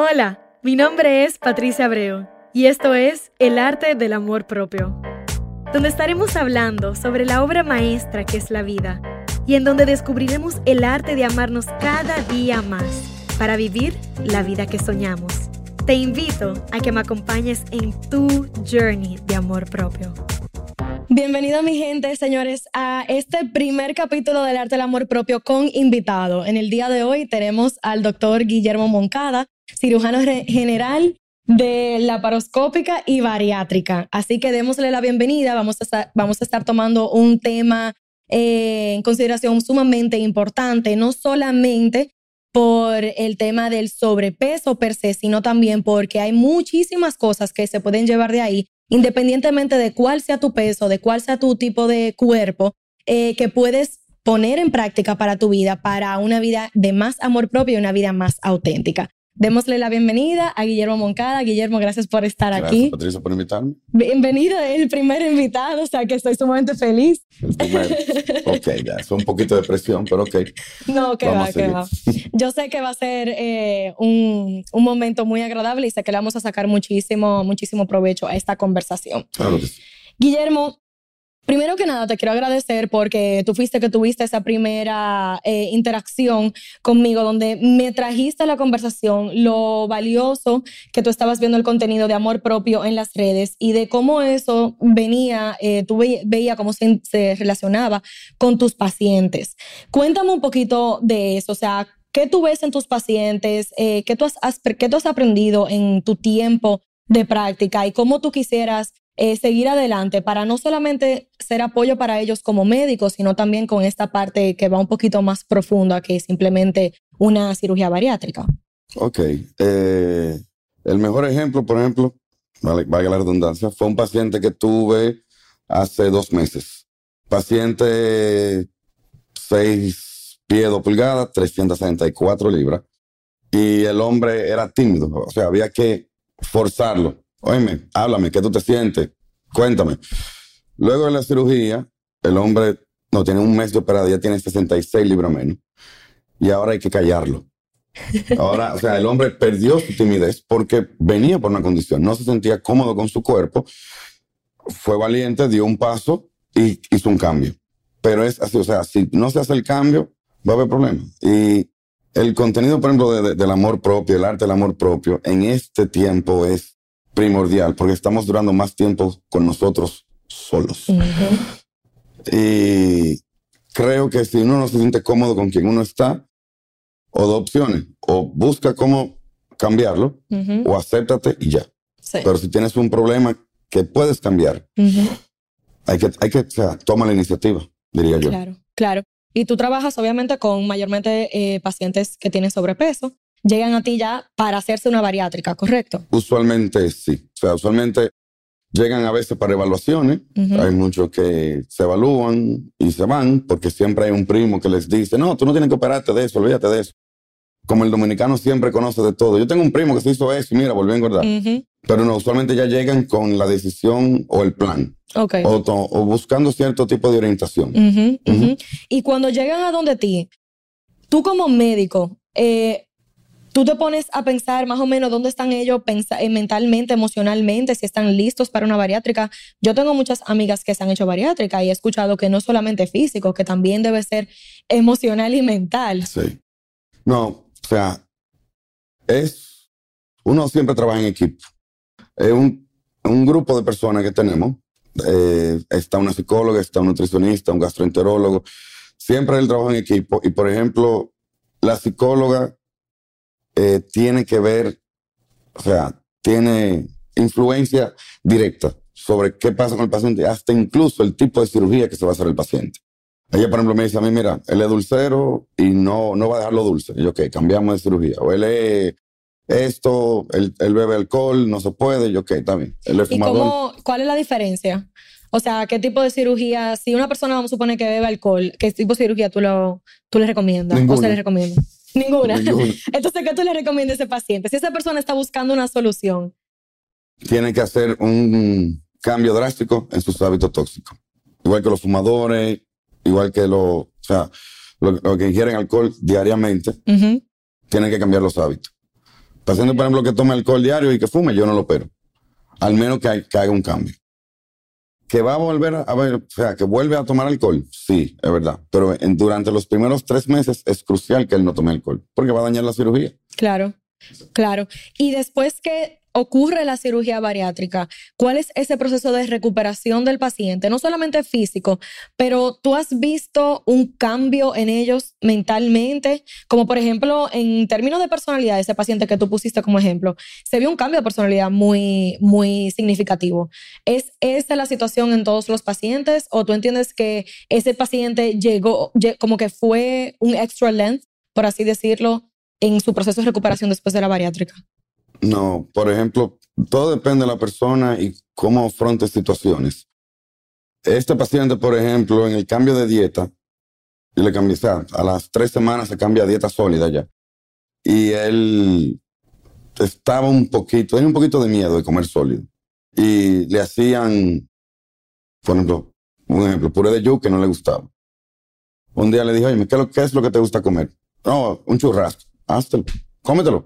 Hola, mi nombre es Patricia Abreu y esto es El arte del amor propio, donde estaremos hablando sobre la obra maestra que es la vida y en donde descubriremos el arte de amarnos cada día más para vivir la vida que soñamos. Te invito a que me acompañes en tu journey de amor propio. Bienvenido mi gente, señores, a este primer capítulo del arte del amor propio con invitado. En el día de hoy tenemos al doctor Guillermo Moncada, cirujano general de laparoscópica y bariátrica. Así que démosle la bienvenida. Vamos a estar, vamos a estar tomando un tema eh, en consideración sumamente importante, no solamente por el tema del sobrepeso per se, sino también porque hay muchísimas cosas que se pueden llevar de ahí, independientemente de cuál sea tu peso, de cuál sea tu tipo de cuerpo, eh, que puedes poner en práctica para tu vida, para una vida de más amor propio y una vida más auténtica. Démosle la bienvenida a Guillermo Moncada. Guillermo, gracias por estar gracias, aquí. Patricia, por invitarme. Bienvenido, el primer invitado, o sea que estoy sumamente feliz. El primero. ok, ya, es un poquito de presión, pero ok. No, que va, que va. Yo sé que va a ser eh, un, un, momento muy agradable y sé que le vamos a sacar muchísimo, muchísimo provecho a esta conversación. Claro que sí. Guillermo, Primero que nada, te quiero agradecer porque tú fuiste que tuviste esa primera eh, interacción conmigo donde me trajiste a la conversación lo valioso que tú estabas viendo el contenido de amor propio en las redes y de cómo eso venía, eh, tú veías cómo se, relacionaba con tus pacientes. Cuéntame un poquito de eso, o sea, ¿qué tú ves en tus pacientes? Eh, ¿qué, tú has, ¿Qué tú has aprendido en tu tiempo de práctica y cómo tú quisieras eh, seguir adelante para no solamente ser apoyo para ellos como médicos, sino también con esta parte que va un poquito más profunda que simplemente una cirugía bariátrica. Ok. Eh, el mejor ejemplo, por ejemplo, vale, valga la redundancia, fue un paciente que tuve hace dos meses. Paciente 6 pies 2 pulgadas, 364 libras. Y el hombre era tímido, o sea, había que forzarlo Óyeme, háblame, ¿qué tú te sientes? Cuéntame. Luego de la cirugía, el hombre no tiene un mes de operada, ya tiene 66 libras menos. Y ahora hay que callarlo. Ahora, o sea, el hombre perdió su timidez porque venía por una condición, no se sentía cómodo con su cuerpo, fue valiente, dio un paso y hizo un cambio. Pero es así, o sea, si no se hace el cambio, va a haber problemas. Y el contenido, por ejemplo, del amor propio, el arte del amor propio, en este tiempo es primordial porque estamos durando más tiempo con nosotros solos. Y creo que si uno no se siente cómodo con quien uno está, o dos opciones, o busca cómo cambiarlo, o acéptate y ya. Pero si tienes un problema que puedes cambiar, hay que, hay que, o sea, toma la iniciativa, diría yo. Claro, claro. Y tú trabajas obviamente con mayormente eh, pacientes que tienen sobrepeso llegan a ti ya para hacerse una bariátrica, ¿correcto? Usualmente sí. O sea, usualmente llegan a veces para evaluaciones. Hay muchos que se evalúan y se van porque siempre hay un primo que les dice, no, tú no tienes que operarte de eso, olvídate de eso. Como el dominicano siempre conoce de todo. Yo tengo un primo que se hizo eso y mira, volvió a engordar. Pero no, usualmente ya llegan con la decisión o el plan. Okay. O, buscando cierto tipo de orientación. Y cuando llegan a donde ti, tú como médico, eh, tú te pones a pensar más o menos dónde están ellos eh, mentalmente, emocionalmente, si están listos para una bariátrica. Yo tengo muchas amigas que se han hecho bariátrica y he escuchado que no solamente físico, que también debe ser emocional y mental. Sí. No, o sea, es, uno siempre trabaja en equipo. Es un, grupo de personas que tenemos. Eh, está una psicóloga, está un nutricionista, un gastroenterólogo. Siempre el trabajo en equipo. Y por ejemplo, la psicóloga eh, tiene que ver, o sea, tiene influencia directa sobre qué pasa con el paciente, hasta incluso el tipo de cirugía que se va a hacer el paciente. Ella, por ejemplo, me dice a mí, mira, él es dulcero y no, no va a dejarlo dulce. Y yo, ok, cambiamos de cirugía. O él es esto, él, bebe alcohol, no se puede. Y yo, ok, está bien. Él es fumador. ¿Y cómo, cuál es la diferencia? O sea, ¿qué tipo de cirugía? Si una persona, vamos a suponer que bebe alcohol, ¿qué tipo de cirugía tú, lo, tú le recomiendas? Ninguna. ¿O se le recomienda? Ninguna. Entonces, ¿qué tú le recomiendas a ese paciente? Si esa persona está buscando una solución. Tiene que hacer un cambio drástico en sus hábitos tóxicos. Igual que los fumadores, igual que los, o sea, los, que ingieren alcohol diariamente, tienen que cambiar los hábitos. Paciente, por ejemplo, que tome alcohol diario y que fume, yo no lo opero. Al menos que, que haga un cambio. ¿Que va a volver a, ver, o sea, que vuelve a tomar alcohol? Sí, es verdad. Pero durante los primeros tres meses es crucial que él no tome alcohol, porque va a dañar la cirugía. Claro, claro. Y después que ocurre la cirugía bariátrica, ¿cuál es ese proceso de recuperación del paciente? No solamente físico, pero tú has visto un cambio en ellos mentalmente, como por ejemplo, en términos de personalidad, ese paciente que tú pusiste como ejemplo, se vio un cambio de personalidad muy, muy significativo. ¿Es esa la situación en todos los pacientes o tú entiendes que ese paciente llegó, como que fue un extra length, por así decirlo, en su proceso de recuperación después de la bariátrica? No, por ejemplo, todo depende de la persona y cómo afronte situaciones. Este paciente, por ejemplo, en el cambio de dieta, y le cambié, a las tres semanas se cambia a dieta sólida ya. Y él estaba un poquito, tenía un poquito de miedo de comer sólido. Y le hacían, por ejemplo, un ejemplo, puré de yuca que no le gustaba. Un día le dije, oye, ¿qué es lo, que te gusta comer? No, un churrasco. Háztelo, cómetelo.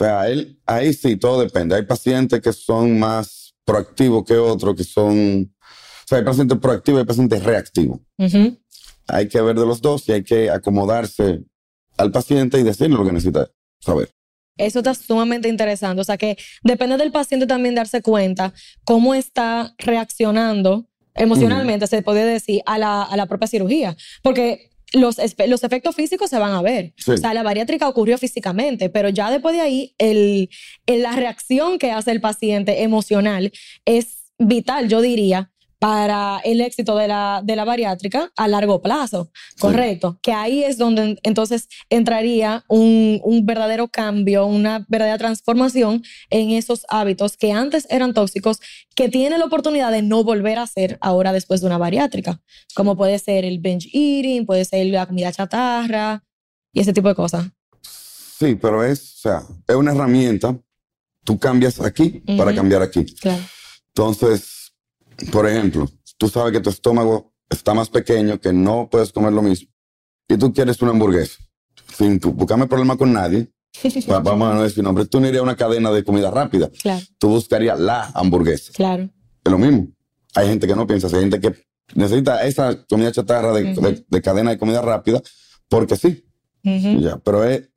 O sea, él, ahí sí, todo depende. Hay pacientes que son más proactivos que otros, que son... O sea, hay pacientes proactivos y hay pacientes reactivos. Hay que ver de los dos y hay que acomodarse al paciente y decirle lo que necesita saber. Eso está sumamente interesante. O sea que depende del paciente también darse cuenta cómo está reaccionando emocionalmente, se puede decir, a la, a la propia cirugía. Porque los, los efectos físicos se van a ver. O sea, la bariátrica ocurrió físicamente, pero ya después de ahí, el, la reacción que hace el paciente emocional es vital, yo diría, para el éxito de la, de la bariátrica a largo plazo, ¿correcto? Que ahí es donde entonces entraría un, un, verdadero cambio, una verdadera transformación en esos hábitos que antes eran tóxicos, que tiene la oportunidad de no volver a ser ahora después de una bariátrica, como puede ser el binge eating, puede ser la comida chatarra y ese tipo de cosas. Sí, pero es, o sea, es una herramienta. Tú cambias aquí para cambiar aquí. Claro. Entonces, por ejemplo, tú sabes que tu estómago está más pequeño, que no puedes comer lo mismo, y tú quieres una hamburguesa, sin buscarme problema con nadie, vamos a no decir nombre, tú no irías a una cadena de comida rápida. Claro. Tú buscarías la hamburguesa. Claro. Es lo mismo. Hay gente que no piensa, hay gente que necesita esa comida chatarra de, cadena de comida rápida porque sí. ya, pero es,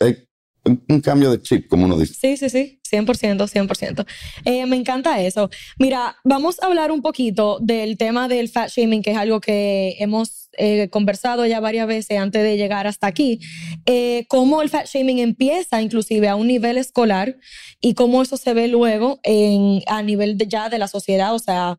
un, cambio de chip, como uno dice. Sí, sí, sí, 100%, 100%. Eh, me encanta eso. Mira, vamos a hablar un poquito del tema del fat shaming, que es algo que hemos eh, conversado ya varias veces antes de llegar hasta aquí. Eh, cómo el fat shaming empieza inclusive a un nivel escolar y cómo eso se ve luego a nivel ya de la sociedad, o sea,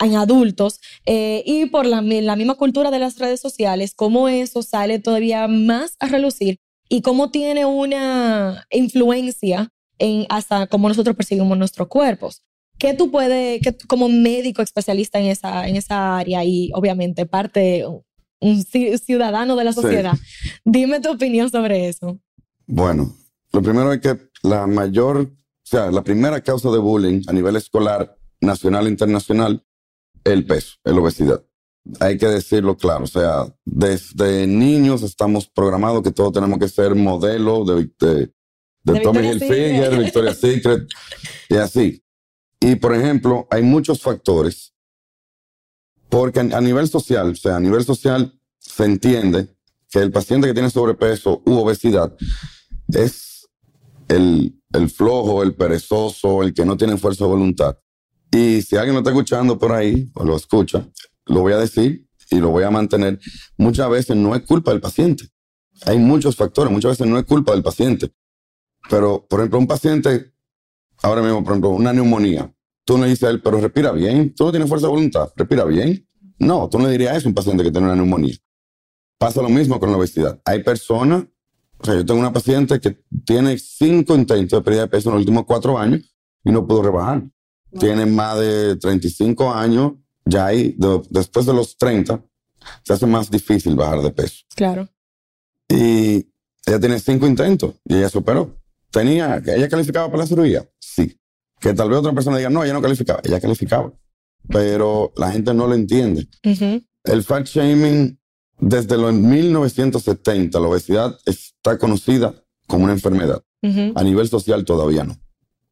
en adultos y por la, la misma cultura de las redes sociales, cómo eso sale todavía más a relucir y cómo tiene una influencia en hasta cómo nosotros percibimos nuestros cuerpos. ¿Qué tú puedes, que, como médico especialista en esa, en esa área y obviamente parte, un ciudadano de la sociedad, dime tu opinión sobre eso? Bueno, lo primero es que la mayor, o sea, la primera causa de bullying a nivel escolar, nacional e internacional, es el peso, es la obesidad hay que decirlo claro, o sea, desde niños estamos programados que todos tenemos que ser modelos de, de, de, Tommy Hilfiger, de Victoria's Secret y así. Y por ejemplo, hay muchos factores, porque a, nivel social, o sea, a nivel social se entiende que el paciente que tiene sobrepeso u obesidad es el, el flojo, el perezoso, el que no tiene fuerza de voluntad. Y si alguien lo está escuchando por ahí, o lo escucha, lo voy a decir y lo voy a mantener, muchas veces no es culpa del paciente. Hay muchos factores, muchas veces no es culpa del paciente. Pero, por ejemplo, un paciente, ahora mismo, por ejemplo, una neumonía, tú le dices a él, pero respira bien, tú no tienes fuerza de voluntad, respira bien. No, tú no le dirías eso a un paciente que tiene una neumonía. Pasa lo mismo con la obesidad. Hay personas, o sea, yo tengo una paciente que tiene cinco intentos de pérdida de peso en los últimos cuatro años y no pudo rebajar. Tiene más de 35 años ya ahí, después de los 30, se hace más difícil bajar de peso. Claro. Y ella tiene cinco intentos y ella superó. Tenía, ¿ella calificaba para la cirugía? Sí. Que tal vez otra persona diga, no, ella no calificaba. Ella calificaba. Pero la gente no lo entiende. El fat shaming, desde los 1970, la obesidad está conocida como una enfermedad. A nivel social todavía no.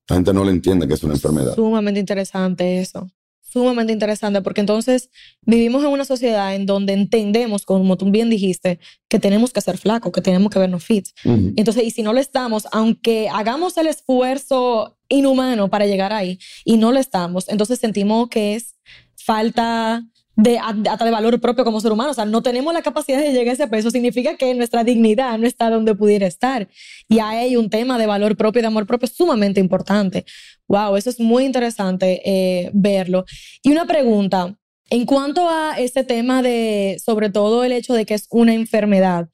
La gente no le entiende que es una enfermedad. Sumamente interesante eso. Sumamente interesante porque entonces vivimos en una sociedad en donde entendemos, como tú bien dijiste, que tenemos que ser flacos, que tenemos que vernos fit. Entonces, y si no lo estamos, aunque hagamos el esfuerzo inhumano para llegar ahí y no lo estamos, entonces sentimos que es falta de, hasta de valor propio como ser humano. O sea, no tenemos la capacidad de llegar a ese peso. Significa que nuestra dignidad no está donde pudiera estar. Y hay un tema de valor propio y de amor propio sumamente importante. Wow, eso es muy interesante eh, verlo. Y una pregunta, en cuanto a este tema de, sobre todo el hecho de que es una enfermedad,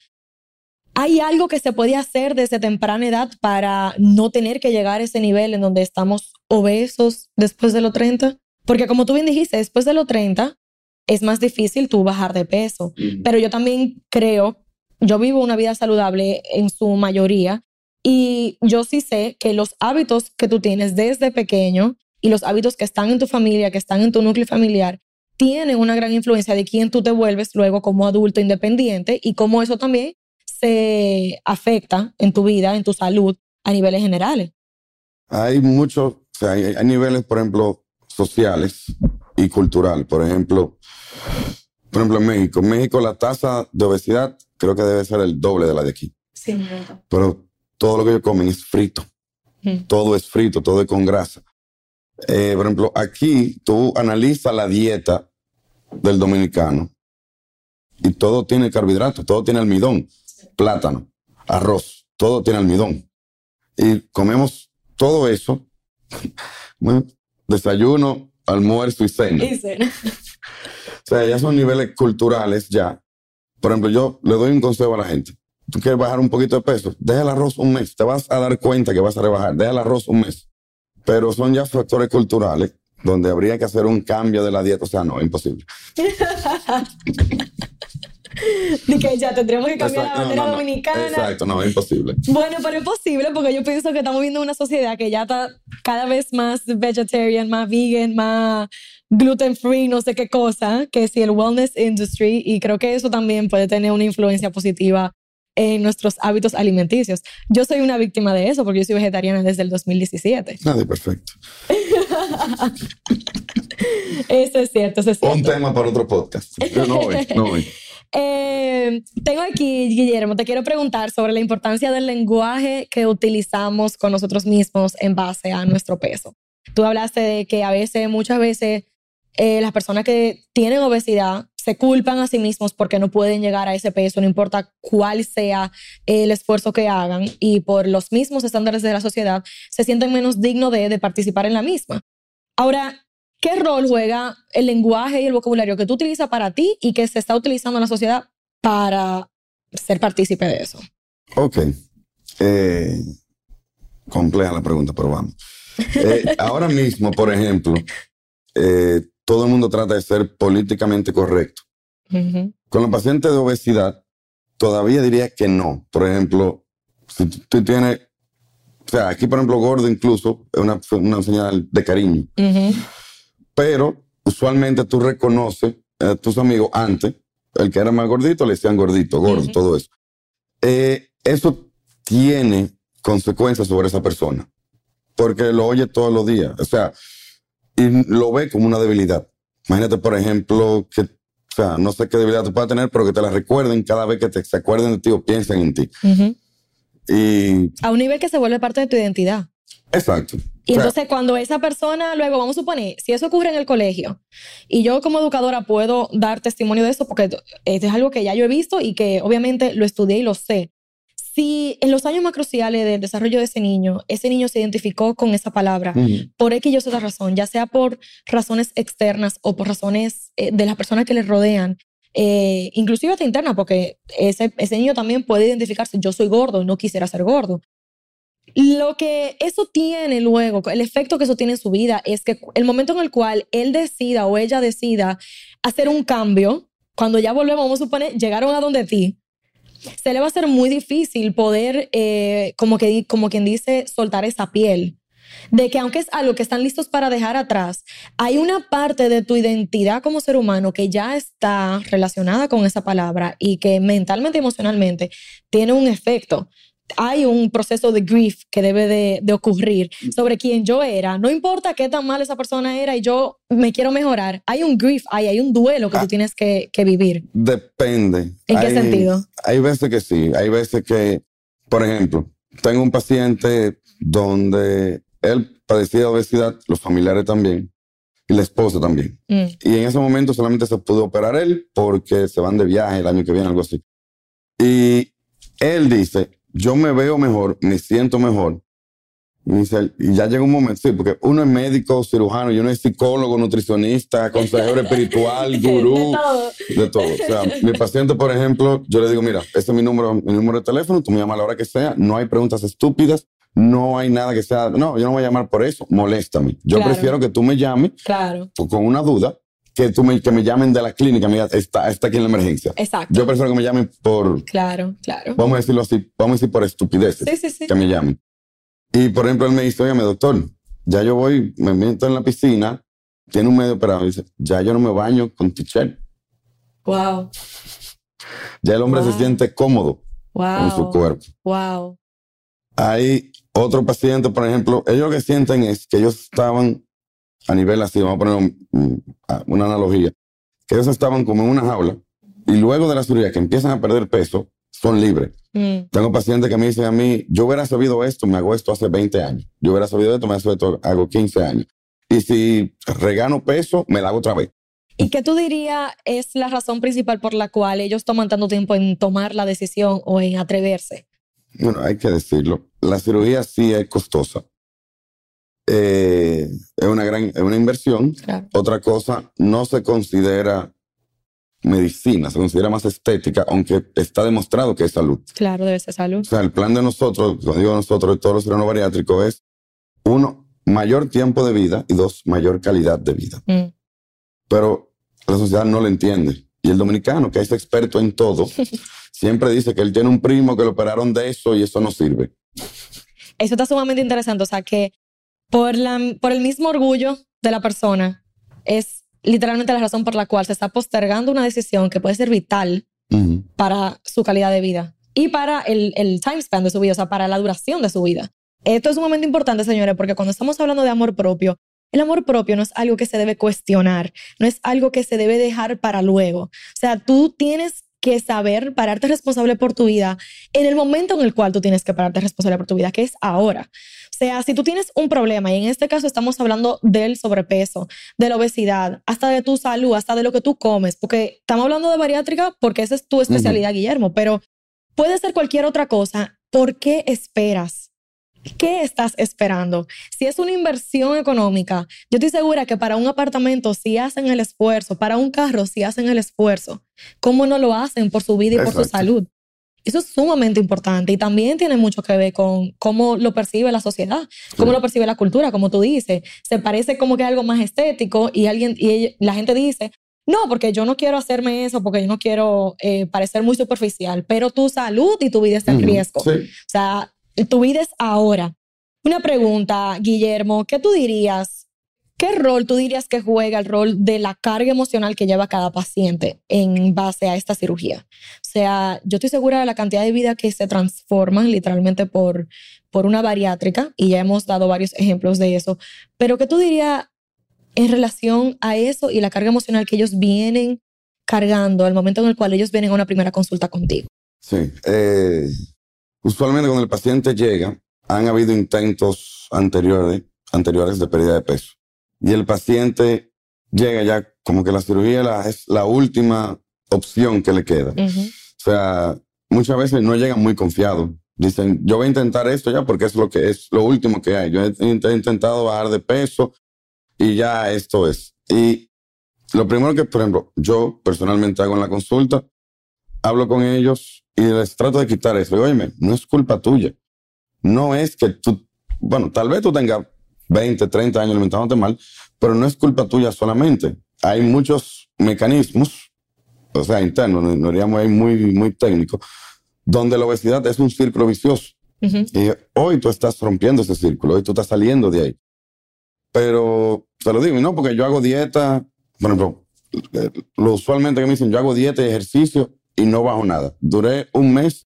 ¿hay algo que se puede hacer desde temprana edad para no tener que llegar a ese nivel en donde estamos obesos después de los 30? Porque como tú bien dijiste, después de los 30 es más difícil tú bajar de peso. Pero yo también creo, yo vivo una vida saludable en su mayoría y yo sí sé que los hábitos que tú tienes desde pequeño y los hábitos que están en tu familia, que están en tu núcleo familiar, tienen una gran influencia de quién tú te vuelves luego como adulto independiente y cómo eso también se afecta en tu vida, en tu salud a niveles generales. Hay muchos, o sea, hay, hay niveles, por ejemplo, sociales y cultural. Por ejemplo, por ejemplo, en México. En México la tasa de obesidad creo que debe ser el doble de la de aquí. Sí, Pero todo lo que ellos comen es frito. Todo es frito, todo es con grasa. Eh, por ejemplo, aquí tú analizas la dieta del dominicano y todo tiene carbohidratos, todo tiene almidón, plátano, arroz, todo tiene almidón. Y comemos todo eso, desayuno, almuerzo y cena. Y cena. O sea, ya son niveles culturales ya. Por ejemplo, yo le doy un consejo a la gente. Tú quieres bajar un poquito de peso, deja el arroz un mes. Te vas a dar cuenta que vas a rebajar. Deja el arroz un mes. Pero son ya factores culturales donde habría que hacer un cambio de la dieta. O sea, no, es imposible. De que ya tendremos que cambiar la bandera dominicana. Exacto, no, es imposible. Bueno, pero es posible porque yo pienso que estamos viendo una sociedad que ya está cada vez más vegetarian, más vegan, más gluten free, no sé qué cosa, que si el wellness industry, y creo que eso también puede tener una influencia positiva en nuestros hábitos alimenticios. Yo soy una víctima de eso porque yo soy vegetariana desde el 2017. Nada, perfecto. eso es cierto, eso es cierto. Un tema para otro podcast. Yo no voy, no voy. Eh, tengo aquí, Guillermo, te quiero preguntar sobre la importancia del lenguaje que utilizamos con nosotros mismos en base a nuestro peso. Tú hablaste de que a veces, muchas veces, eh, las personas que tienen obesidad se culpan a sí mismos porque no pueden llegar a ese peso, no importa cuál sea el esfuerzo que hagan, y por los mismos estándares de la sociedad se sienten menos dignos de, de participar en la misma. Ahora, ¿qué rol juega el lenguaje y el vocabulario que tú utilizas para ti y que se está utilizando en la sociedad para ser partícipe de eso? Ok. Eh, compleja la pregunta, pero vamos. Eh, ahora mismo, por ejemplo, eh, todo el mundo trata de ser políticamente correcto. Con los pacientes de obesidad, todavía diría que no. Por ejemplo, si tú tienes, o sea, aquí por ejemplo gordo incluso es una, una señal de cariño. Pero usualmente tú reconoces a tus amigos antes, el que era más gordito le decían gordito, gordo, todo eso. Eh, eso tiene consecuencias sobre esa persona, porque lo oye todos los días. O sea, y lo ve como una debilidad. Imagínate, por ejemplo, que, o sea, no sé qué debilidad tú puedas tener, pero que te la recuerden cada vez que te, se acuerden de ti o piensen en ti. Y... A un nivel que se vuelve parte de tu identidad. Exacto. Y entonces cuando esa persona, luego vamos a suponer, si eso ocurre en el colegio, y yo como educadora puedo dar testimonio de eso, porque esto es algo que ya yo he visto y que obviamente lo estudié y lo sé, si en los años más cruciales del desarrollo de ese niño, ese niño se identificó con esa palabra por X y otra razón, ya sea por razones externas o por razones eh, de las personas que le rodean, eh, inclusive hasta interna, porque ese, ese niño también puede identificarse, yo soy gordo y no quisiera ser gordo. Lo que eso tiene luego, el efecto que eso tiene en su vida es que el momento en el cual él decida o ella decida hacer un cambio, cuando ya volvemos, vamos a suponer, llegaron a donde ti, se le va a ser muy difícil poder, eh, como, que, como quien dice, soltar esa piel. De que aunque es algo que están listos para dejar atrás, hay una parte de tu identidad como ser humano que ya está relacionada con esa palabra y que mentalmente emocionalmente tiene un efecto. Hay un proceso de grief que debe de, de, ocurrir sobre quién yo era. No importa qué tan mal esa persona era y yo me quiero mejorar. Hay un grief, hay, hay un duelo que tú ah. tienes que, que, vivir. Depende. ¿En qué sentido? Hay veces que sí. Hay veces que, por ejemplo, tengo un paciente donde él padecía de obesidad, los familiares también, y la esposa también. Mm. Y en ese momento solamente se pudo operar él porque se van de viaje el año que viene, algo así. Y él dice, yo me veo mejor, me siento mejor. Y, ya llega un momento, sí, porque uno es médico, cirujano, y uno es psicólogo, nutricionista, consejero espiritual, gurú, de todo. O sea, mi paciente, por ejemplo, yo le digo, mira, este es mi número, mi número de teléfono, tú me llamas a la hora que sea, no hay preguntas estúpidas, no hay nada que sea, no, yo no voy a llamar por eso, moléstame. Yo prefiero que tú me llames claro. con una duda que, tú me, que me llamen de la clínica, mira, está, está aquí en la emergencia. Exacto. Yo prefiero que me llamen por... Claro, claro. Vamos a decirlo así, vamos a decir por estupideces. Sí, sí, sí. Que me llamen. Y por ejemplo, él me dice, oye, doctor, ya yo voy, me meto en la piscina, tiene un medio operado, dice, ya yo no me baño con t-shirt. Wow. Ya el hombre se siente cómodo con su cuerpo. Wow. Hay otro paciente, por ejemplo, ellos lo que sienten es que ellos estaban a nivel así, vamos a poner una analogía, que ellos estaban como en una jaula y luego de la cirugía que empiezan a perder peso, son libres. Mm. Tengo pacientes que me dicen a mí, yo hubiera sabido esto, me hago esto hace 20 años. Yo hubiera sabido esto, me hago esto, hago 15 años. Y si regano peso, me la hago otra vez. ¿Y qué tú dirías es la razón principal por la cual ellos toman tanto tiempo en tomar la decisión o en atreverse? Bueno, hay que decirlo. La cirugía sí es costosa. Eh, es una gran es una inversión. Otra cosa, no se considera medicina, se considera más estética, aunque está demostrado que es salud. Claro, debe ser salud. O sea, el plan de nosotros, lo digo nosotros, de todos los cirujanos bariátricos, es uno, mayor tiempo de vida y dos, mayor calidad de vida. Mm. Pero la sociedad no lo entiende. Y el dominicano, que es experto en todo, siempre dice que él tiene un primo que lo operaron de eso y eso no sirve. Eso está sumamente interesante. O sea, que por, la, por el mismo orgullo de la persona, es literalmente la razón por la cual se está postergando una decisión que puede ser vital para su calidad de vida y para el, el time span de su vida, o sea, para la duración de su vida. Esto es un momento importante, señores, porque cuando estamos hablando de amor propio, el amor propio no es algo que se debe cuestionar, no es algo que se debe dejar para luego. O sea, tú tienes que saber pararte responsable por tu vida en el momento en el cual tú tienes que pararte responsable por tu vida, que es ahora. Sea, si tú tienes un problema, y en este caso estamos hablando del sobrepeso, de la obesidad, hasta de tu salud, hasta de lo que tú comes, porque estamos hablando de bariátrica porque esa es tu especialidad, Guillermo, pero puede ser cualquier otra cosa. ¿Por qué esperas? ¿Qué estás esperando? Si es una inversión económica, yo estoy segura que para un apartamento si hacen el esfuerzo, para un carro si hacen el esfuerzo, ¿cómo no lo hacen por su vida y por su salud? Eso es sumamente importante y también tiene mucho que ver con cómo lo percibe la sociedad, cómo lo percibe la cultura, como tú dices. Se parece como que algo más estético y alguien y la gente dice, no, porque yo no quiero hacerme eso, porque yo no quiero eh, parecer muy superficial, pero tu salud y tu vida está en riesgo. O sea, tu vida es ahora. Una pregunta, Guillermo, ¿qué tú dirías? ¿Qué rol tú dirías que juega el rol de la carga emocional que lleva cada paciente en base a esta cirugía? O sea, yo estoy segura de la cantidad de vida que se transforman literalmente por, por una bariátrica y ya hemos dado varios ejemplos de eso, pero ¿qué tú dirías en relación a eso y la carga emocional que ellos vienen cargando al momento en el cual ellos vienen a una primera consulta contigo? Sí, eh, Usualmente cuando el paciente llega, han habido intentos anteriores, anteriores de pérdida de peso. Y el paciente llega ya como que la cirugía es la última opción que le queda. O sea, muchas veces no llegan muy confiados. Dicen, yo voy a intentar esto ya porque es lo que es lo último que hay. Yo he, intentado bajar de peso y ya esto es. Y lo primero que, por ejemplo, yo personalmente hago en la consulta, hablo con ellos y les trato de quitar eso. Digo, oye, no es culpa tuya. No es que tú, bueno, tal vez tú tengas 20, 30 años alimentándote mal, pero no es culpa tuya solamente. Hay muchos mecanismos, o sea, internos, no diríamos ahí muy, muy técnico, donde la obesidad es un círculo vicioso. Y hoy tú estás rompiendo ese círculo, hoy tú estás saliendo de ahí. Pero te lo digo, no, porque yo hago dieta, por ejemplo, lo usualmente que me dicen, yo hago dieta y ejercicio y no bajo nada. Duré un mes,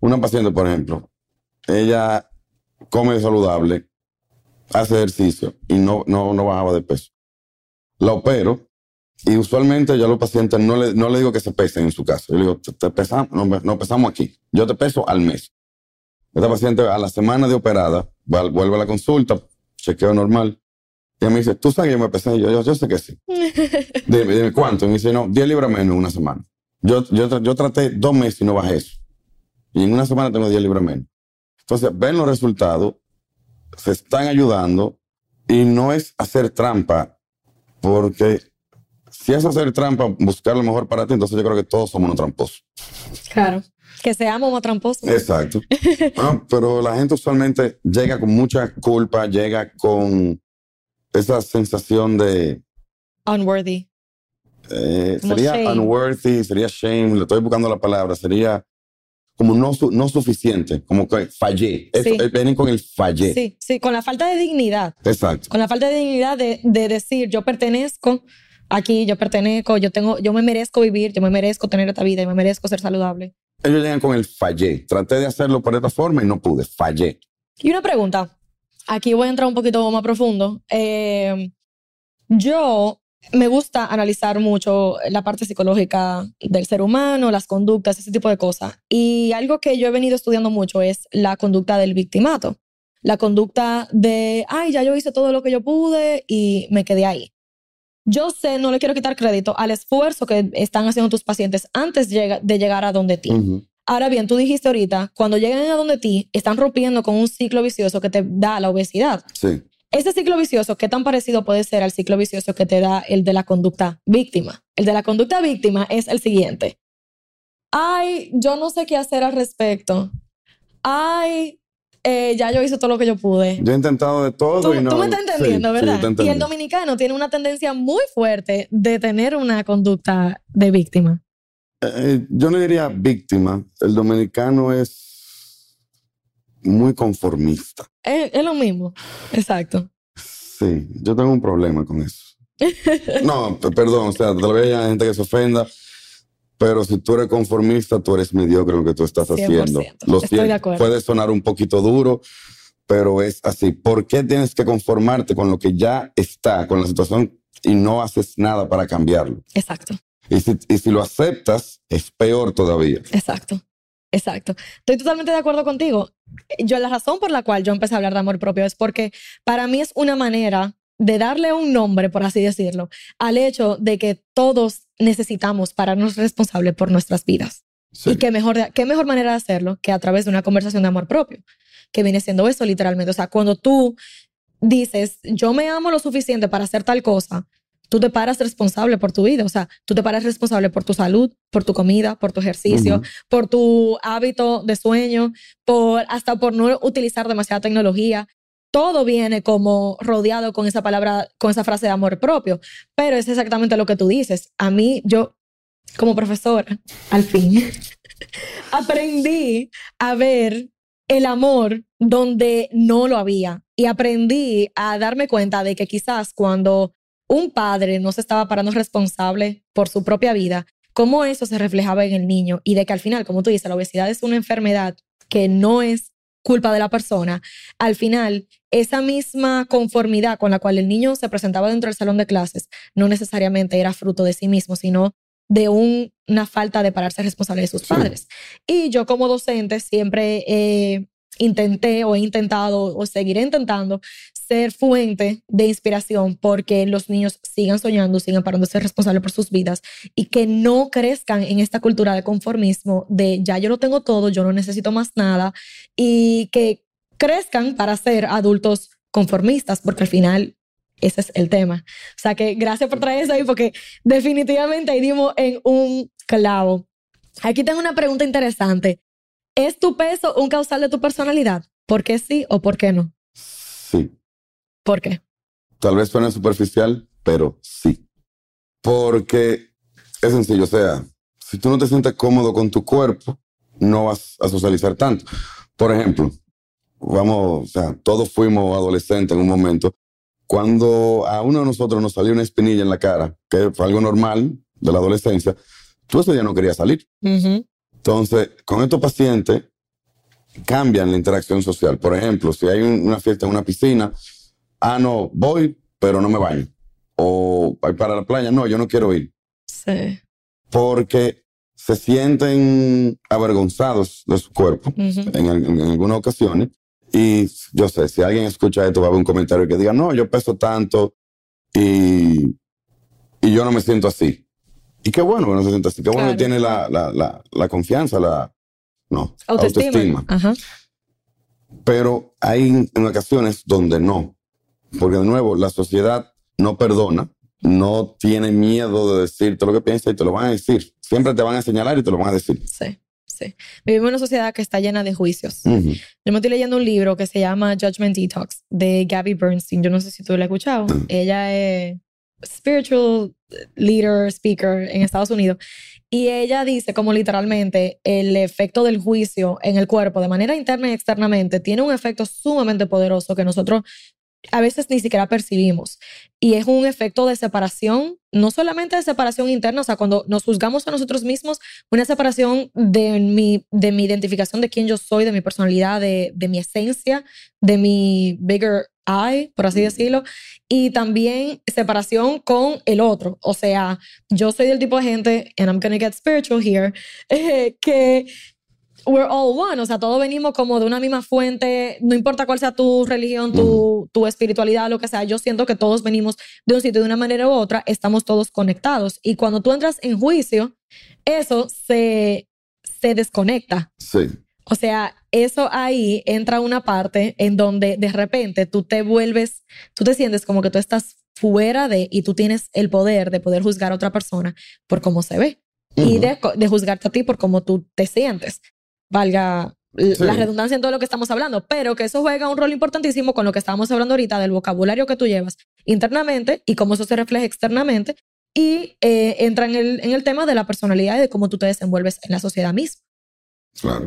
una paciente, por ejemplo, ella come saludable, hace ejercicio y no, no, no bajaba de peso. La opero y usualmente yo a los pacientes no le, no le digo que se pesen en su casa. Yo le digo, te, pesamos, no, pesamos aquí. Yo te peso al mes. Esta paciente a la semana de operada vuelve a la consulta, chequeo normal. Y me dice, ¿tú sabes que yo me pesé? yo, yo, sé que sí. dime, dime, ¿cuánto? Y me dice, no, 10 libras menos en una semana. Yo, yo, yo traté dos meses y no bajé eso. Y en una semana tengo 10 libras menos. Entonces, ven los resultados, se están ayudando y no es hacer trampa, porque si es hacer trampa, buscar lo mejor para ti, entonces yo creo que todos somos unos tramposos. Claro. Que seamos más tramposos. Exacto. pero la gente usualmente llega con mucha culpa, llega con esa sensación de... Unworthy. Eh, sería unworthy, sería shame, le estoy buscando la palabra, sería como no, no suficiente, como que fallé. Eh, vienen con el fallé. Sí, sí, con la falta de dignidad. Exacto. Con la falta de dignidad de, de, decir, yo pertenezco aquí, yo pertenezco, yo, tengo, yo me merezco vivir, yo me merezco tener esta vida, yo me merezco ser saludable. Ellos llegan con el fallé. Traté de hacerlo por esta forma y no pude, fallé. Y una pregunta, aquí voy a entrar un poquito más profundo. Eh, yo me gusta analizar mucho la parte psicológica del ser humano, las conductas, ese tipo de cosas. Y algo que yo he venido estudiando mucho es la conducta del victimato. La conducta de, ay, ya yo hice todo lo que yo pude y me quedé ahí. Yo sé, no le quiero quitar crédito al esfuerzo que están haciendo tus pacientes antes de llegar a donde ti. Ahora bien, tú dijiste ahorita, cuando llegan a donde ti, están rompiendo con un ciclo vicioso que te da la obesidad. Sí. Ese ciclo vicioso, ¿qué tan parecido puede ser al ciclo vicioso que te da el de la conducta víctima? El de la conducta víctima es el siguiente. Ay, yo no sé qué hacer al respecto. Ay, eh, ya yo hice todo lo que yo pude. Yo he intentado de todo y no. Tú me estás entendiendo, ¿verdad? y el dominicano tiene una tendencia muy fuerte de tener una conducta de víctima. Eh, yo no diría víctima. El dominicano es muy conformista. Es, lo mismo, exacto. Sí, yo tengo un problema con eso. no, perdón, o sea, tal vez haya gente que se ofenda, pero si tú eres conformista, tú eres mediocre en lo que tú estás haciendo. Lo Estoy de acuerdo. Puede sonar un poquito duro, pero es así. ¿Por qué tienes que conformarte con lo que ya está, con la situación, y no haces nada para cambiarlo? Exacto. Y si, y si lo aceptas, es peor todavía. Exacto. Exacto. Estoy totalmente de acuerdo contigo. Yo la razón por la cual yo empecé a hablar de amor propio es porque para mí es una manera de darle un nombre, por así decirlo, al hecho de que todos necesitamos pararnos responsables por nuestras vidas. Y qué mejor, qué mejor manera de hacerlo que a través de una conversación de amor propio, que viene siendo eso literalmente. O sea, cuando tú dices, yo me amo lo suficiente para hacer tal cosa, tú te paras responsable por tu vida, o sea, tú te paras responsable por tu salud, por tu comida, por tu ejercicio, por tu hábito de sueño, por hasta por no utilizar demasiada tecnología. Todo viene como rodeado con esa palabra, con esa frase de amor propio, pero es exactamente lo que tú dices. A mí, yo como profesora, al fin, aprendí a ver el amor donde no lo había. Y aprendí a darme cuenta de que quizás cuando un padre no se estaba parando responsable por su propia vida, cómo eso se reflejaba en el niño. Y de que al final, como tú dices, la obesidad es una enfermedad que no es culpa de la persona, al final esa misma conformidad con la cual el niño se presentaba dentro del salón de clases no necesariamente era fruto de sí mismo, sino de una falta de pararse responsable de sus padres. Y yo como docente siempre intenté o he intentado o seguiré intentando ser fuente de inspiración porque los niños sigan soñando, sigan parando de ser responsables por sus vidas y que no crezcan en esta cultura de conformismo de ya yo lo tengo todo, yo no necesito más nada y que crezcan para ser adultos conformistas porque al final ese es el tema. O sea que gracias por traer eso ahí porque definitivamente ahí dimos en un clavo. Aquí tengo una pregunta interesante. ¿Es tu peso un causal de tu personalidad? ¿Por qué sí o por qué no? Sí. ¿Por qué? Tal vez suene superficial, pero sí. Porque es sencillo, o sea, si tú no te sientes cómodo con tu cuerpo, no vas a socializar tanto. Por ejemplo, vamos, o sea, todos fuimos adolescentes en un momento. Cuando a uno de nosotros nos salió una espinilla en la cara, que fue algo normal de la adolescencia, tú ese día no querías salir. Entonces, con estos pacientes, cambian la interacción social. Por ejemplo, si hay una fiesta en una piscina, ah, no, voy, pero no me baño. O voy para la playa, no, yo no quiero ir. Sí. Porque se sienten avergonzados de su cuerpo en, en, algunas ocasiones. Y yo sé, si alguien escucha esto, va a haber un comentario que diga, no, yo peso tanto y, y yo no me siento así. Y qué bueno que no se siente así, qué bueno que tiene la, la, la, la confianza, la, no, autoestima. Pero hay en ocasiones donde no. Porque de nuevo, la sociedad no perdona, no tiene miedo de decirte lo que piensa y te lo van a decir. Siempre te van a señalar y te lo van a decir. Sí, sí. Vivimos en una sociedad que está llena de juicios. Yo me estoy leyendo un libro que se llama Judgment Detox de Gabby Bernstein. Yo no sé si tú lo has escuchado. Ella es spiritual leader, speaker en Estados Unidos. Y ella dice como literalmente el efecto del juicio en el cuerpo de manera interna y externamente tiene un efecto sumamente poderoso que nosotros a veces ni siquiera percibimos. Y es un efecto de separación, no solamente de separación interna, o sea, cuando nos juzgamos a nosotros mismos, una separación de mi, de mi identificación de quién yo soy, de mi personalidad, de, de mi esencia, de mi bigger I, por así decirlo, y también separación con el otro. O sea, yo soy del tipo de gente, and I'm gonna get spiritual here, eh, que we're all one, o sea, todos venimos como de una misma fuente, no importa cuál sea tu religión, tu, tu espiritualidad, lo que sea, yo siento que todos venimos de un sitio de una manera u otra, estamos todos conectados. Y cuando tú entras en juicio, eso se, se desconecta. Sí. O sea, eso ahí entra una parte en donde de repente tú te vuelves, tú te sientes como que tú estás fuera de y tú tienes el poder de poder juzgar a otra persona por cómo se ve y de, de, juzgarte a ti por cómo tú te sientes. Valga la redundancia en todo lo que estamos hablando, pero que eso juega un rol importantísimo con lo que estábamos hablando ahorita del vocabulario que tú llevas internamente y cómo eso se refleja externamente y eh, entra en el, en el tema de la personalidad y de cómo tú te desenvuelves en la sociedad misma.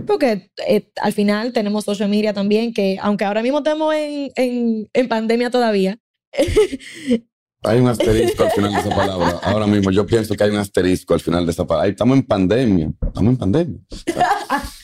Porque eh, al final tenemos social media también, que aunque ahora mismo estamos en, en, en pandemia todavía. hay un asterisco al final de esa palabra. Ahora mismo yo pienso que hay un asterisco al final de esa palabra. estamos en pandemia. Estamos en pandemia.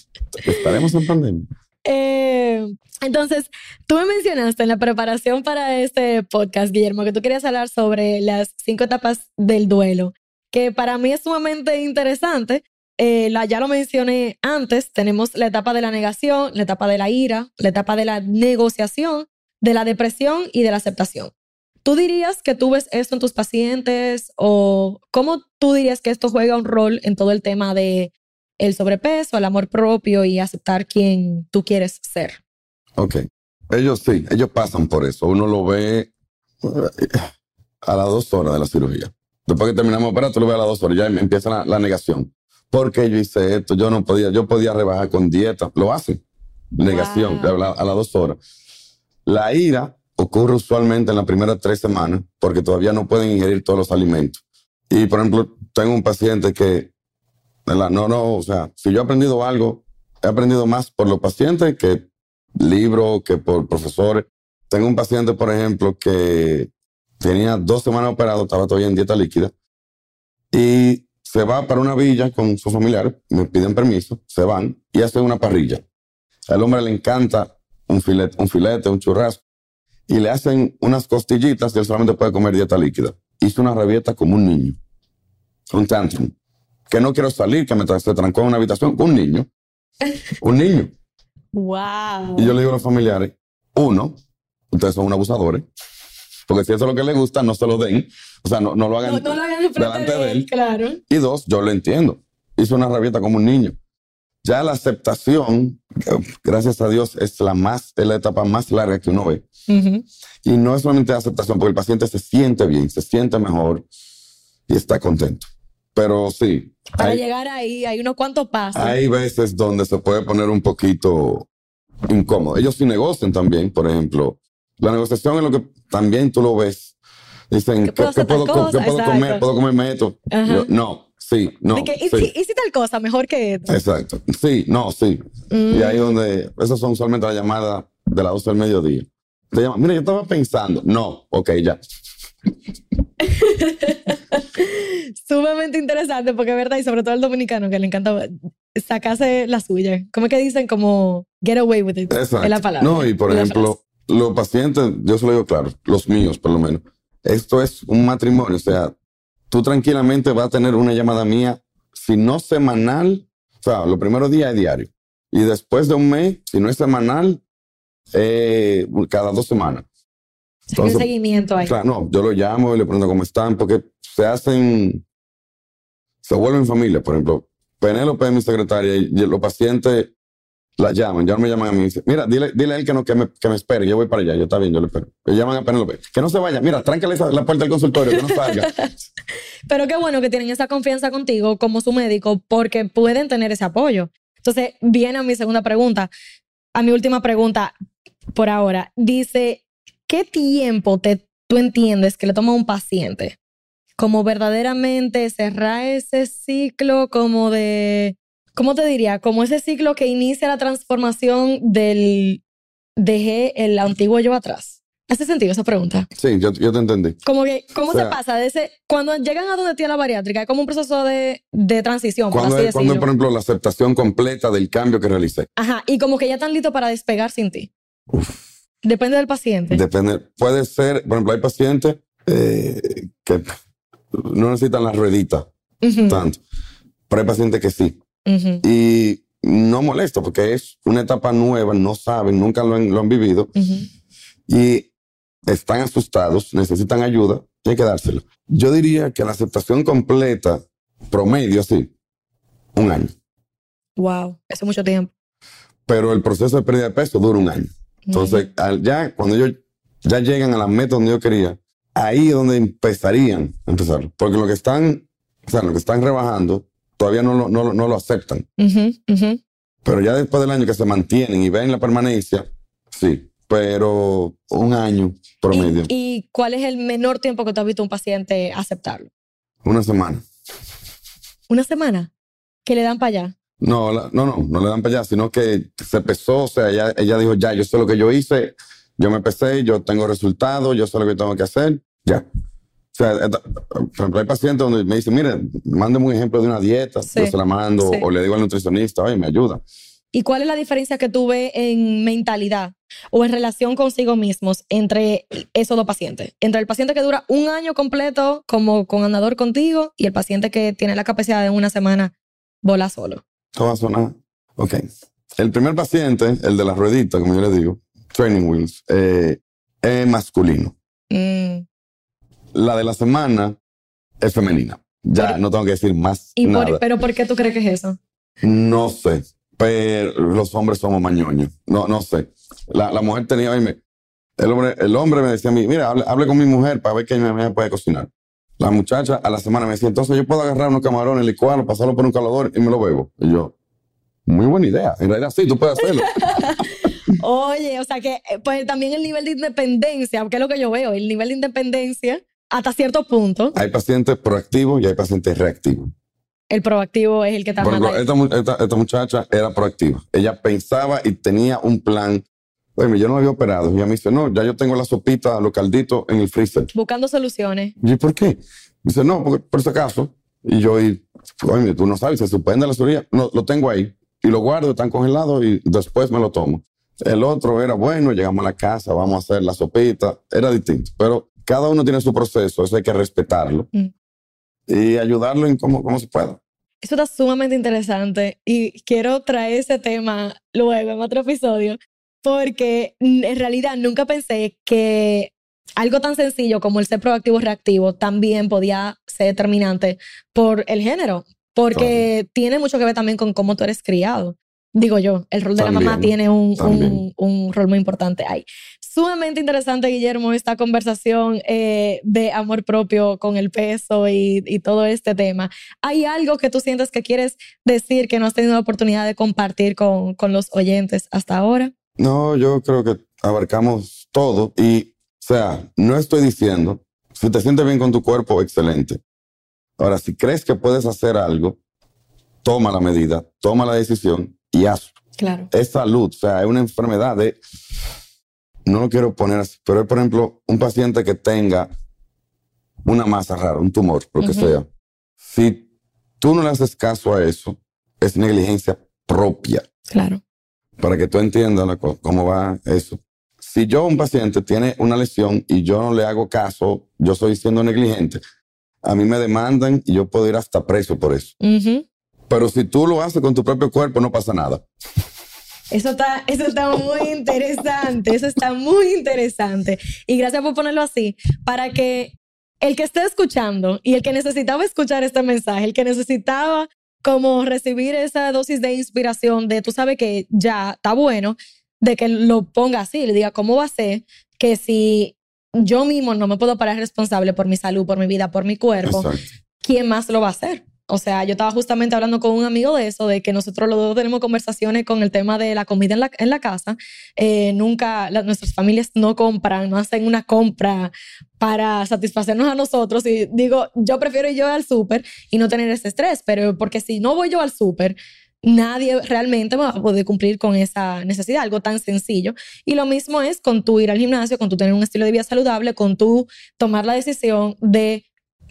estaremos en pandemia. Eh, entonces, tú me mencionaste en la preparación para este podcast, Guillermo, que tú querías hablar sobre las cinco etapas del duelo, que para mí es sumamente interesante eh, ya lo mencioné antes, tenemos la etapa de la negación, la etapa de la ira, la etapa de la negociación, de la depresión y de la aceptación. ¿Tú dirías que tú ves esto en tus pacientes o cómo tú dirías que esto juega un rol en todo el tema de el sobrepeso, el amor propio y aceptar quién tú quieres ser? Ok. Ellos sí, ellos pasan por eso. Uno lo ve eh, a las dos horas de la cirugía. Después que terminamos de operar, tú lo ves a las dos horas, ya empieza la negación. Porque yo hice esto? Yo no podía, yo podía rebajar con dieta. Lo hacen. Negación, a, las dos horas. La ira ocurre usualmente en las primeras tres semanas porque todavía no pueden ingerir todos los alimentos. Y, por ejemplo, tengo un paciente que, no, no, o sea, si yo he aprendido algo, he aprendido más por los pacientes que libros, que por profesores. Tengo un paciente, por ejemplo, que tenía dos semanas operado, estaba todavía en dieta líquida. Y se va para una villa con sus familiares, me piden permiso, se van y hacen una parrilla. Al hombre le encanta un filete, un, filete, un churrasco, y le hacen unas costillitas y él solamente puede comer dieta líquida. Hizo una rabieta como un niño, un tantrum, que no quiero salir, que me se trancó en una habitación con un niño. Un niño. Wow. Y yo le digo a los familiares, uno, ustedes son un abusadores, porque si eso es lo que le gusta, no se lo den. O sea, no, no lo hagan, delante de él. Claro. Y dos, yo lo entiendo. Hizo una rabieta como un niño. Ya la aceptación, gracias a Dios, es la más, es la etapa más larga que uno ve. Y no es solamente la aceptación, porque el paciente se siente bien, se siente mejor y está contento. Pero sí. Para llegar ahí, hay unos cuantos pasos. Hay veces donde se puede poner un poquito incómodo. Ellos sí negocian también, por ejemplo. La negociación es lo que también tú lo ves Dicen, ¿qué puedo, ¿qué puedo, comer? ¿Puedo comerme esto? no, sí, no. ¿y, si, tal cosa mejor que esto? Exacto. Sí, no, sí. Y ahí mm. donde, esas son usualmente las llamadas de las 12 del mediodía. Te llaman, mira, yo estaba pensando. No, ok, ya. Sumamente interesante porque es verdad, y sobre todo al dominicano que le encanta sacase la suya. ¿Cómo es que dicen? Como get away with it. Exacto. Es la palabra. No, y por ejemplo, los pacientes, yo se lo digo claro, los míos por lo menos, esto es un matrimonio, o sea, tú tranquilamente vas a tener una llamada mía, si no semanal, o sea, los primeros días es diario. Y después de un mes, si no es semanal, eh, cada dos semanas. Un seguimiento ahí. Claro, no, yo lo llamo y le pregunto cómo están, porque se hacen, se vuelven familia. Por ejemplo, Penélope es mi secretaria y los pacientes la llaman, ya me llaman a mí y dicen, mira, dile, dile a él que, no, que, me, que me espere, yo voy para allá, yo está bien, yo le espero. Le llaman a Penélope, que no se vaya, mira, tráncale la puerta del consultorio, que no salga. Pero qué bueno que tienen esa confianza contigo como su médico porque pueden tener ese apoyo. Entonces, viene a mi segunda pregunta, a mi última pregunta por ahora. Dice, ¿qué tiempo te, tú entiendes que le toma a un paciente? Como verdaderamente cerrar ese ciclo como de, ¿cómo te diría? Como ese ciclo que inicia la transformación del dejé el antiguo yo atrás. ¿Hace sentido esa pregunta? Sí, yo, yo te entendí. Como que, ¿cómo O sea- se pasa de ese, cuando llegan a donde tiene la bariátrica, es como un proceso de, de transición, por Cuando es, cuando por ejemplo, la aceptación completa del cambio que realicé. Ajá, y como que ya están listos para despegar sin ti. Depende del paciente. Depende, puede ser, por ejemplo, hay pacientes eh, que no necesitan la ruedita Ujú, tanto, pero hay pacientes que sí. Y no molesta porque es una etapa nueva, no saben, nunca lo han, lo han vivido y están asustados, necesitan ayuda y hay que dárselo. Yo diría que la aceptación completa, promedio, sí, un año. Wow, eso es mucho tiempo. Pero el proceso de pérdida de peso dura un año. Entonces, ya cuando ellos ya llegan a la meta donde yo quería, ahí es donde empezarían a empezar. Porque lo que están, o sea, lo que están rebajando, todavía no lo, no, lo- no lo aceptan. Pero ya después del año que se mantienen y ven la permanencia, sí. Pero un año promedio, ¿Y, y cuál es el menor tiempo que tú has visto a un paciente aceptarlo? una semana. ¿Una semana? Que le dan para allá. No, la- no, no, no le dan para allá, sino que se pesó, o sea, ella, ella dijo, ya, yo sé lo que yo hice, yo me pesé, yo tengo resultados, yo sé lo que tengo que hacer, ya. O sea, esta- por ejemplo, hay pacientes donde me dicen, mire, mándeme un ejemplo de una dieta, Sí, yo se la mando, sí. o le digo al nutricionista, oye, me ayuda. ¿Y cuál es la diferencia que tú ves en mentalidad o en relación consigo mismos entre esos dos pacientes? Entre el paciente que dura un año completo como con andador contigo y el paciente que tiene la capacidad de una semana volar solo. Esto va a sonar. Ok. El primer paciente, el de las rueditas, como yo le digo, training wheels, eh, es masculino. Mm. La de la semana es femenina. Ya Por- no tengo que decir más ¿Y por-. ¿Pero por qué tú crees que es eso? No sé, pero los hombres somos mañoños. No, no sé. La, la mujer tenía, el hombre, el hombre me decía a mí, mira, hable, hable con mi mujer para ver que mi mujer puede cocinar. La muchacha a la semana me decía, entonces yo puedo agarrar unos camarones, licuarlos, pasarlo por un calador y me lo bebo. Y yo, muy buena idea. En realidad sí, tú puedes hacerlo. Oye, o sea que eh, pues también el nivel de independencia, que es lo que yo veo, el nivel de independencia hasta cierto punto, hay pacientes proactivos y hay pacientes reactivos. el proactivo es el que está esta, esta- esta muchacha era proactiva. Ella pensaba y tenía un plan. Oye, yo no había operado. Y ella me dice, no, ya yo tengo la sopita, los calditos en el freezer. buscando soluciones. Y ¿por qué? Dice, no, porque, por si acaso. Y yo, y, oye, tú no sabes, se suspende la cirugía. No, lo tengo ahí. Y lo guardo, están congelados y después me lo tomo. El otro era, bueno, llegamos a la casa, vamos a hacer la sopita. Era distinto. Pero cada uno tiene su proceso, eso hay que respetarlo. Mm. Y ayudarlo en cómo, cómo se pueda. Eso está sumamente interesante y quiero traer ese tema luego en otro episodio porque en realidad nunca pensé que algo tan sencillo como el ser proactivo reactivo también podía ser determinante por el género, porque tiene mucho que ver también con cómo tú eres criado. Digo yo, el rol de la mamá También, tiene un, un, también. un rol muy importante ahí. Sumamente interesante, Guillermo, esta conversación eh, de amor propio con el peso y, y todo este tema. ¿Hay algo que tú sientes que quieres decir que no has tenido la oportunidad de compartir con, con los oyentes hasta ahora? No, yo creo que abarcamos todo y, o sea, no estoy diciendo, si te sientes bien con tu cuerpo, excelente. Ahora, si crees que puedes hacer algo, toma la medida, toma la decisión y hazlo. Claro. Es salud, o sea, es una enfermedad de, no lo quiero poner así, pero es, por ejemplo, un paciente que tenga una masa rara, un tumor, lo que sea. Si tú no le haces caso a eso, es negligencia propia. Claro. Para que tú entiendas la cómo va eso. Si yo, un paciente, tiene una lesión y yo no le hago caso, yo soy siendo negligente, a mí me demandan y yo puedo ir hasta preso por eso. Pero si tú lo haces con tu propio cuerpo, no pasa nada. Eso está, eso está muy interesante, eso está muy interesante. Y gracias por ponerlo así, para que el que esté escuchando y el que necesitaba escuchar este mensaje, el que necesitaba como recibir esa dosis de inspiración de tú sabes que ya está bueno, de que lo ponga así, le diga cómo va a ser que si yo mismo no me puedo parar responsable por mi salud, por mi vida, por mi cuerpo, Exacto. ¿quién más lo va a hacer? O sea, yo estaba justamente hablando con un amigo de eso, de que nosotros los dos tenemos conversaciones con el tema de la comida en la, casa. Eh, nunca, nuestras familias no compran, no hacen una compra para satisfacernos a nosotros. Y digo, yo prefiero ir yo al súper y no tener ese estrés, pero porque si no voy yo al súper, nadie realmente va a poder cumplir con esa necesidad, algo tan sencillo. Y lo mismo es con tu ir al gimnasio, con tu tener un estilo de vida saludable, con tu tomar la decisión de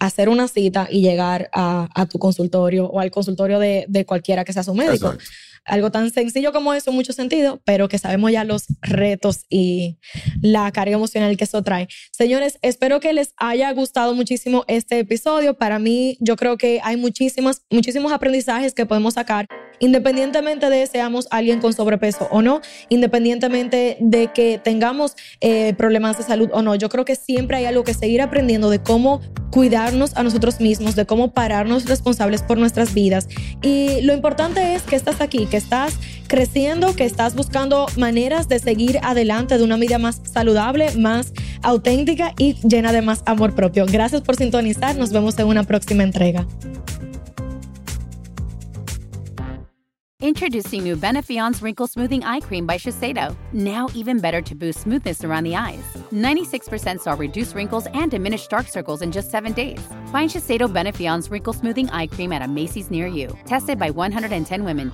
hacer una cita y llegar a, a tu consultorio o al consultorio de, de cualquiera que sea su médico. Exacto. Algo tan sencillo como eso en mucho sentido, pero que sabemos ya los retos y la carga emocional que eso trae. Señores, espero que les haya gustado muchísimo este episodio. Para mí, yo creo que hay muchísimos, muchísimos aprendizajes que podemos sacar, independientemente de seamos alguien con sobrepeso o no, independientemente de que tengamos eh, problemas de salud o no. Yo creo que siempre hay algo que seguir aprendiendo de cómo cuidarnos a nosotros mismos, de cómo pararnos responsables por nuestras vidas. Y lo importante es que estás aquí, que estás creciendo, que estás buscando maneras de seguir adelante de una vida más saludable, más auténtica y llena de más amor propio. Gracias por sintonizar. Nos vemos en una próxima entrega. Introducing new Benefion's Wrinkle Smoothing Eye Cream by Shiseido. Now even better to boost smoothness around the eyes. 96% saw reduced wrinkles and diminished dark circles in just seven days. Find Shiseido Benefion's Wrinkle Smoothing Eye Cream at a Macy's near you. Tested by 110 women.